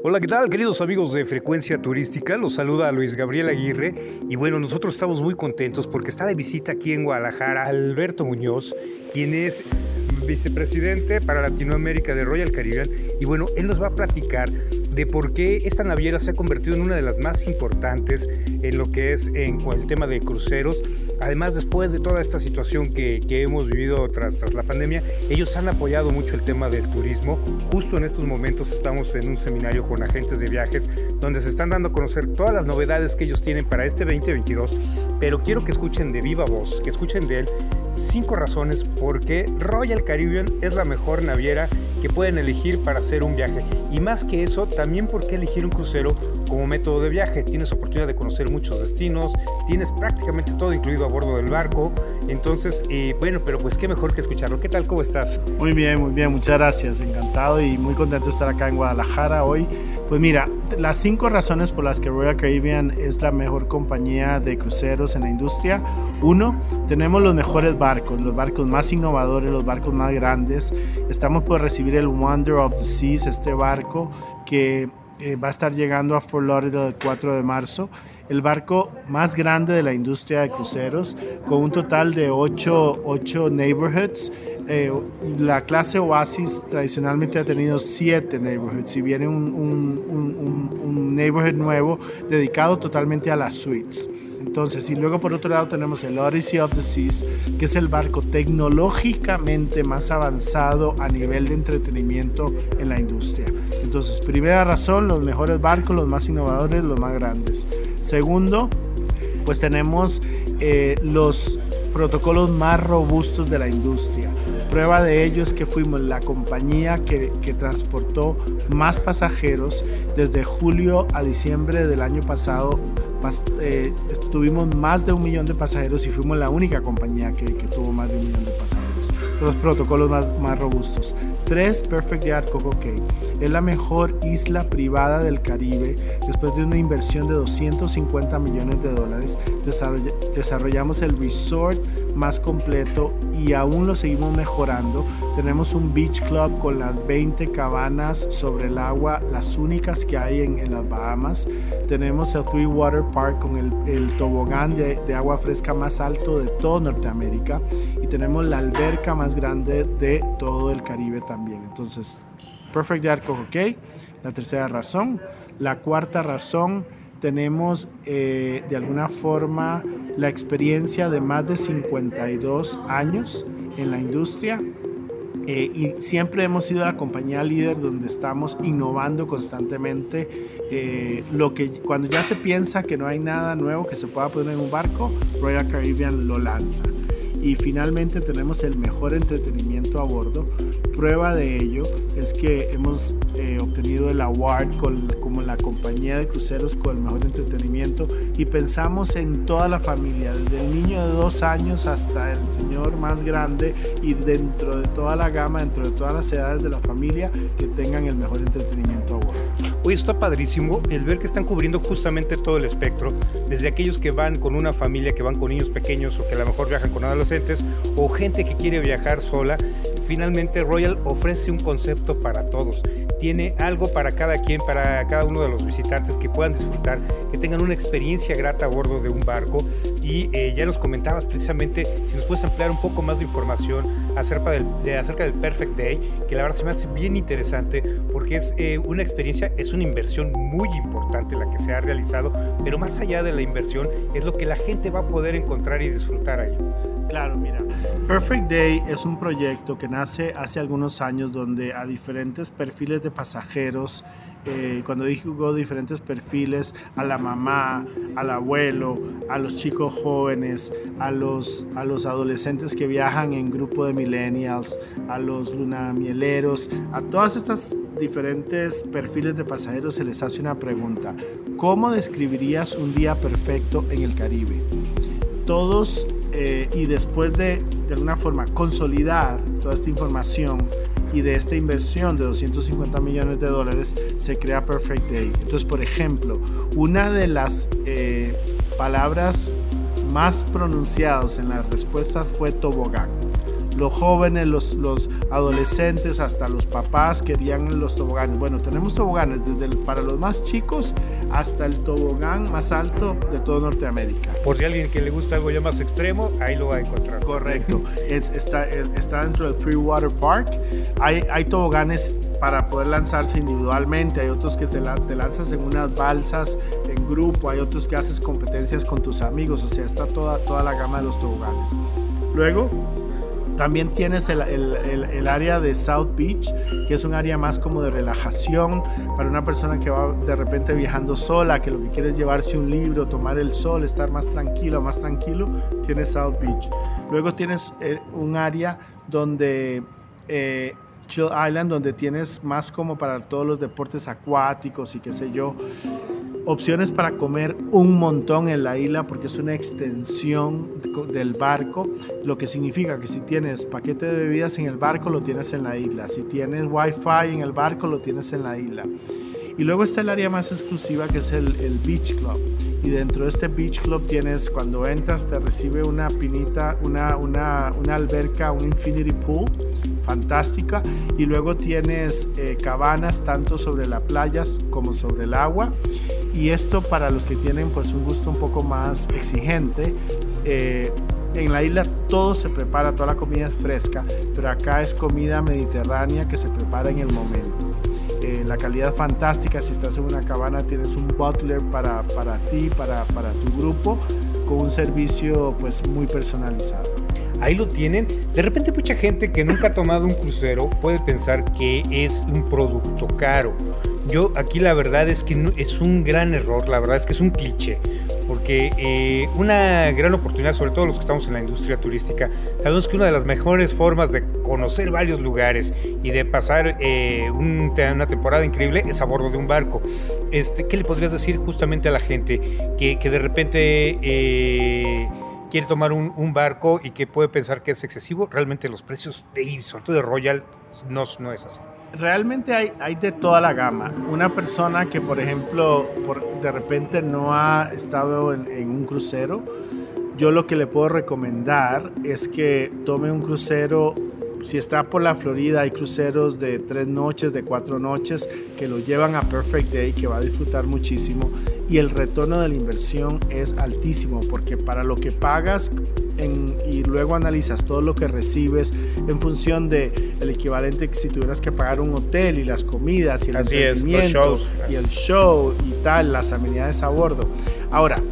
Hola, ¿qué tal queridos amigos de Frecuencia Turística? Los saluda Luis Gabriel Aguirre y bueno, nosotros estamos muy contentos porque está de visita aquí en Guadalajara Alberto Muñoz, quien es vicepresidente para Latinoamérica de Royal Caribbean y bueno, él nos va a platicar de por qué esta naviera se ha convertido en una de las más importantes en lo que es en el tema de cruceros. Además, después de toda esta situación que, que hemos vivido tras, tras la pandemia, ellos han apoyado mucho el tema del turismo. Justo en estos momentos estamos en un seminario con agentes de viajes donde se están dando a conocer todas las novedades que ellos tienen para este 2022. Pero quiero que escuchen de viva voz, que escuchen de él cinco razones por qué Royal Caribbean es la mejor naviera que pueden elegir para hacer un viaje. Y más que eso, también por qué elegir un crucero como método de viaje. Tienes oportunidad de conocer muchos destinos, tienes prácticamente todo incluido a bordo del barco. Entonces, eh, bueno, pero pues qué mejor que escucharlo. ¿Qué tal? ¿Cómo estás? Muy bien, muy bien. Muchas gracias. Encantado y muy contento de estar acá en Guadalajara hoy. Pues mira, las cinco razones por las que Royal Caribbean es la mejor compañía de cruceros en la industria. Uno, tenemos los mejores barcos, los barcos más innovadores, los barcos más grandes. Estamos por recibir el Wonder of the Seas, este barco que eh, va a estar llegando a Fort Lauderdale el 4 de marzo. El barco más grande de la industria de cruceros, con un total de 8, 8 neighborhoods. Eh, la clase Oasis tradicionalmente ha tenido 7 neighborhoods y viene un, un, un, un neighborhood nuevo dedicado totalmente a las suites. Entonces, y luego por otro lado tenemos el Odyssey of the Seas, que es el barco tecnológicamente más avanzado a nivel de entretenimiento en la industria. Entonces, primera razón, los mejores barcos, los más innovadores, los más grandes. Segundo, pues tenemos eh, los protocolos más robustos de la industria. Prueba de ello es que fuimos la compañía que, transportó más pasajeros desde julio a diciembre del año pasado eh, tuvimos más de un millón de pasajeros y fuimos la única compañía que, tuvo más de un millón de pasajeros. Los protocolos más, más robustos. 3. Perfect Yacht Coco Cay. Es la mejor isla privada del Caribe. Después de una inversión de 250 millones de dólares, desarrollamos el resort más completo y aún lo seguimos mejorando. Tenemos un beach club con las 20 cabanas sobre el agua, las únicas que hay en, en las Bahamas. Tenemos el Three Water Park con el, el tobogán de, de agua fresca más alto de todo Norteamérica. Tenemos la alberca más grande de todo el Caribe también. Entonces, Perfect Yacht Coco Cay, la tercera razón. La cuarta razón, tenemos eh, de alguna forma la experiencia de más de 52 años en la industria eh, y siempre hemos sido la compañía líder donde estamos innovando constantemente. Eh, lo que cuando ya se piensa que no hay nada nuevo que se pueda poner en un barco, Royal Caribbean lo lanza. Y finalmente tenemos el mejor entretenimiento a bordo. Prueba de ello es que hemos eh, obtenido el award como la compañía de cruceros con el mejor entretenimiento y pensamos en toda la familia, desde el niño de dos años hasta el señor más grande y dentro de toda la gama, dentro de todas las edades de la familia, que tengan el mejor entretenimiento a bordo. Hoy está padrísimo el ver que están cubriendo justamente todo el espectro, desde aquellos que van con una familia, que van con niños pequeños o que a lo mejor viajan con adolescentes, o gente que quiere viajar sola. Finalmente Royal ofrece un concepto para todos. Tiene algo para cada quien, para cada uno de los visitantes que puedan disfrutar, que tengan una experiencia grata a bordo de un barco. Y eh, ya nos comentabas precisamente, si nos puedes ampliar un poco más de información acerca del, Perfect Day, que la verdad se me hace bien interesante porque es eh, una experiencia, es una inversión muy importante la que se ha realizado, pero más allá de la inversión es lo que la gente va a poder encontrar y disfrutar ahí. Claro, mira, Perfect Day es un proyecto que nace hace algunos años donde a diferentes perfiles de pasajeros, eh, cuando digo diferentes perfiles, a la mamá, al abuelo, a los chicos jóvenes, a los, a los adolescentes que viajan en grupo de millennials, a los lunamieleros, a todas estas diferentes perfiles de pasajeros se les hace una pregunta. ¿Cómo describirías un día perfecto en el Caribe? Todos eh, y después de, de alguna forma, consolidar toda esta información y de esta inversión de 250 millones de dólares, se crea Perfect Day. Entonces, por ejemplo, una de las eh, palabras más pronunciadas en las respuestas fue tobogán. los jóvenes, los, los adolescentes, hasta los papás querían los toboganes. Bueno, tenemos toboganes desde para los más chicos hasta el tobogán más alto de todo Norteamérica. Por si alguien que le gusta algo ya más extremo, ahí lo va a encontrar. Correcto. está, está dentro del Free Water Park. Hay, hay toboganes para poder lanzarse individualmente, hay otros que se te lanzas en unas balsas en grupo, hay otros que haces competencias con tus amigos, o sea, está toda, toda la gama de los toboganes. Luego, también tienes el, el, el, área de South Beach, que es un área más como de relajación para una persona que va de repente viajando sola, que lo que quiere es llevarse un libro, tomar el sol, estar más tranquilo, más tranquilo, tienes South Beach. Luego tienes eh, un área donde eh, Chill Island, donde tienes más como para todos los deportes acuáticos y qué sé yo. Opciones para comer un montón en la isla porque es una extensión del barco, lo que significa que si tienes paquete de bebidas en el barco lo tienes en la isla, si tienes wifi en el barco lo tienes en la isla. Y luego está el área más exclusiva que es el, el, Beach Club. Y dentro de este Beach Club tienes, cuando entras, te recibe una pinita, una, una, una alberca, un infinity pool fantástica. Y luego tienes eh, cabanas tanto sobre la playa como sobre el agua. Y esto para los que tienen pues un gusto un poco más exigente. Eh, en la isla todo se prepara, toda la comida es fresca, pero acá es comida mediterránea que se prepara en el momento. Eh, la calidad fantástica. Si estás en una cabana, tienes un butler para, para ti, para, para tu grupo, con un servicio pues muy personalizado. Ahí lo tienen. De repente mucha gente que nunca ha tomado un crucero puede pensar que es un producto caro. Yo aquí la verdad es que es un gran error, la verdad es que es un cliché porque eh, una gran oportunidad, sobre todo los que estamos en la industria turística, sabemos que una de las mejores formas de conocer varios lugares y de pasar eh, una temporada increíble es a bordo de un barco. Este, ¿Qué le podrías decir justamente a la gente que, de repente... Eh, quiere tomar un, barco y que puede pensar que es excesivo, realmente los precios de sobre todo de Royal no, no es así. Realmente hay, hay de toda la gama. Una persona que, por ejemplo, por, de repente no ha estado en, en un crucero, yo lo que le puedo recomendar es que tome un crucero si está por la Florida, hay cruceros de tres noches, de cuatro noches, que lo llevan a Perfect Day, que va a disfrutar muchísimo. Y el retorno de la inversión es altísimo, porque para lo que pagas y luego analizas todo lo que recibes en función de el equivalente que si tuvieras que pagar un hotel y las comidas y el entretenimiento y el show y tal, las amenidades a bordo. Ahora,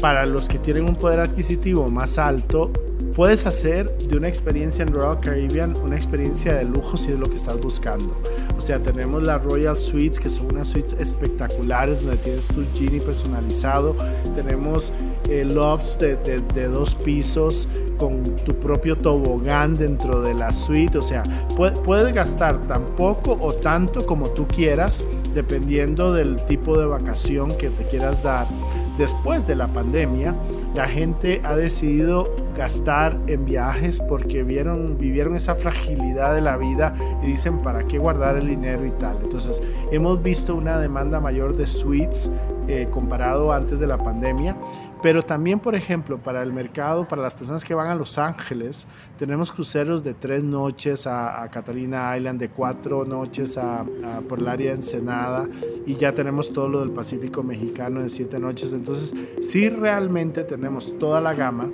para los que tienen un poder adquisitivo más alto, puedes hacer de una experiencia en Royal Caribbean una experiencia de lujo si es lo que estás buscando. O sea, tenemos las Royal Suites, que son unas suites espectaculares donde tienes tu genie personalizado. Tenemos eh, de, dos pisos con tu propio tobogán dentro de la suite. O sea, puedes gastar tan poco o tanto como tú quieras, dependiendo del tipo de vacación que te quieras dar. Después de la pandemia, la gente ha decidido gastar en viajes porque vieron, vivieron esa fragilidad de la vida y dicen para qué guardar el dinero y tal. Entonces hemos visto una demanda mayor de suites eh, comparado antes de la pandemia. Pero también, por ejemplo, para el mercado, para las personas que van a Los Ángeles, tenemos cruceros de tres noches a, Catalina Island, de cuatro noches a, por el área de Ensenada, y ya tenemos todo lo del Pacífico Mexicano de siete noches. Entonces, sí realmente tenemos toda la gama.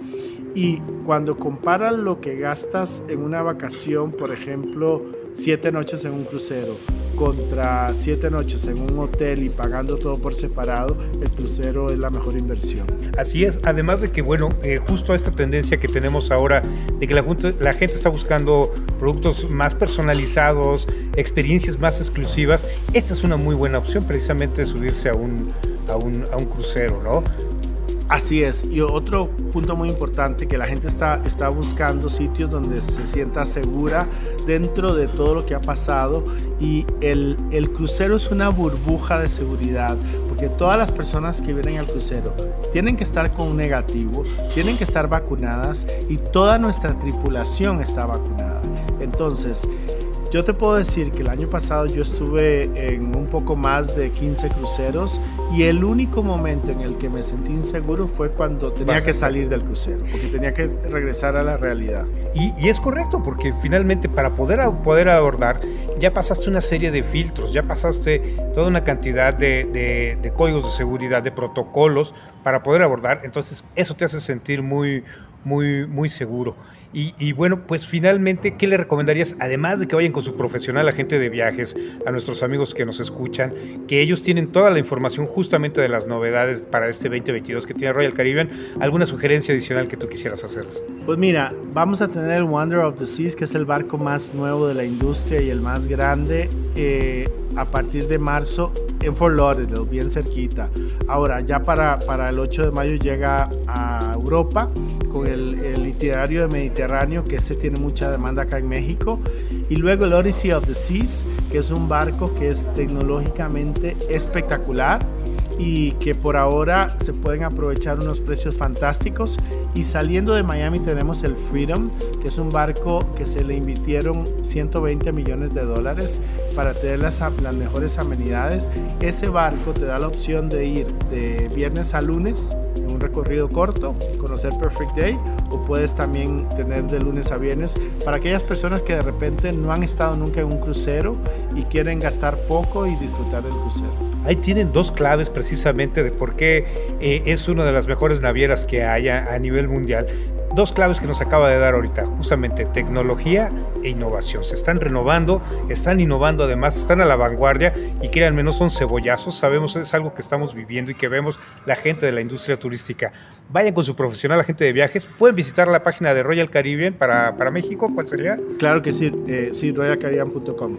Y cuando comparas lo que gastas en una vacación, por ejemplo, siete noches en un crucero contra siete noches en un hotel y pagando todo por separado, el crucero es la mejor inversión. Así es, además de que, bueno, eh, justo esta tendencia que tenemos ahora de que la, la gente está buscando productos más personalizados, experiencias más exclusivas, esta es una muy buena opción precisamente subirse a un, a un, a un crucero, ¿no? Así es. Y otro punto muy importante, que la gente está, está buscando sitios donde se sienta segura dentro de todo lo que ha pasado. Y el, el crucero es una burbuja de seguridad, porque todas las personas que vienen al crucero tienen que estar con un negativo, tienen que estar vacunadas y toda nuestra tripulación está vacunada. Entonces, Yo te puedo decir que el año pasado yo estuve en un poco más de 15 cruceros y el único momento en el que me sentí inseguro fue cuando tenía que salir del crucero, porque tenía que regresar a la realidad. Y, y es correcto, porque finalmente para poder, poder abordar ya pasaste una serie de filtros, ya pasaste toda una cantidad de, de, de códigos de seguridad, de protocolos para poder abordar, entonces eso te hace sentir muy, muy, muy seguro. Y, bueno, pues finalmente, ¿qué le recomendarías? Además de que vayan con su profesional agente de viajes, a nuestros amigos que nos escuchan, que ellos tienen toda la información justamente de las novedades para este 2022 que tiene Royal Caribbean, ¿alguna sugerencia adicional que tú quisieras hacerles? Pues mira, vamos a tener el Wonder of the Seas, que es el barco más nuevo de la industria y el más grande. Eh, a partir de marzo en Fort Lauderdale, bien cerquita. Ahora, ya para, para el 8 de mayo llega a Europa con el, el itinerario Mediterráneo, que ese tiene mucha demanda acá en México. Y luego el Odyssey of the Seas, que es un barco que es tecnológicamente espectacular y que por ahora se pueden aprovechar unos precios fantásticos. Y saliendo de Miami tenemos el Freedom, que es un barco que se le invirtieron 120 millones de dólares para tener las, las mejores amenidades. Ese barco te da la opción de ir de viernes a lunes en un recorrido corto, conocer Perfect Day, o puedes también tener de lunes a viernes para aquellas personas que de repente no han estado nunca en un crucero y quieren gastar poco y disfrutar del crucero. Ahí tienen dos claves precisamente de por qué eh, es una de las mejores navieras que haya a nivel mundial dos claves que nos acaba de dar ahorita, justamente tecnología e innovación. Se están renovando, están innovando además, están a la vanguardia y créanme, no son cebollazos, sabemos es algo que estamos viviendo y que vemos la gente de la industria turística. Vayan con su profesional agente de viajes, pueden visitar la página de Royal Caribbean para, para México, ¿cuál sería? Claro que sí, eh, sí, royalcaribbean.com.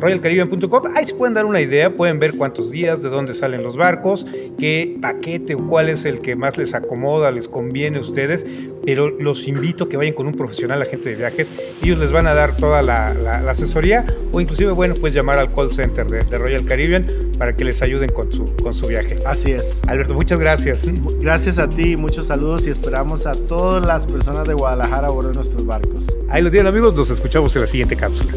Royalcaribbean.com, ahí se pueden dar una idea, pueden ver cuántos días, de dónde salen los barcos, qué paquete o cuál es el que más les acomoda, les conviene a ustedes, pero los invito a que vayan con un profesional agente de viajes. Ellos les van a dar toda la, asesoría o inclusive, bueno, pues llamar al call center de, de, Royal Caribbean para que les ayuden con su, con su viaje. Así es. Alberto, muchas gracias. Gracias a ti, muchos saludos y esperamos a todas las personas de Guadalajara a bordo de nuestros barcos. Ahí lo tienen amigos, nos escuchamos en la siguiente cápsula.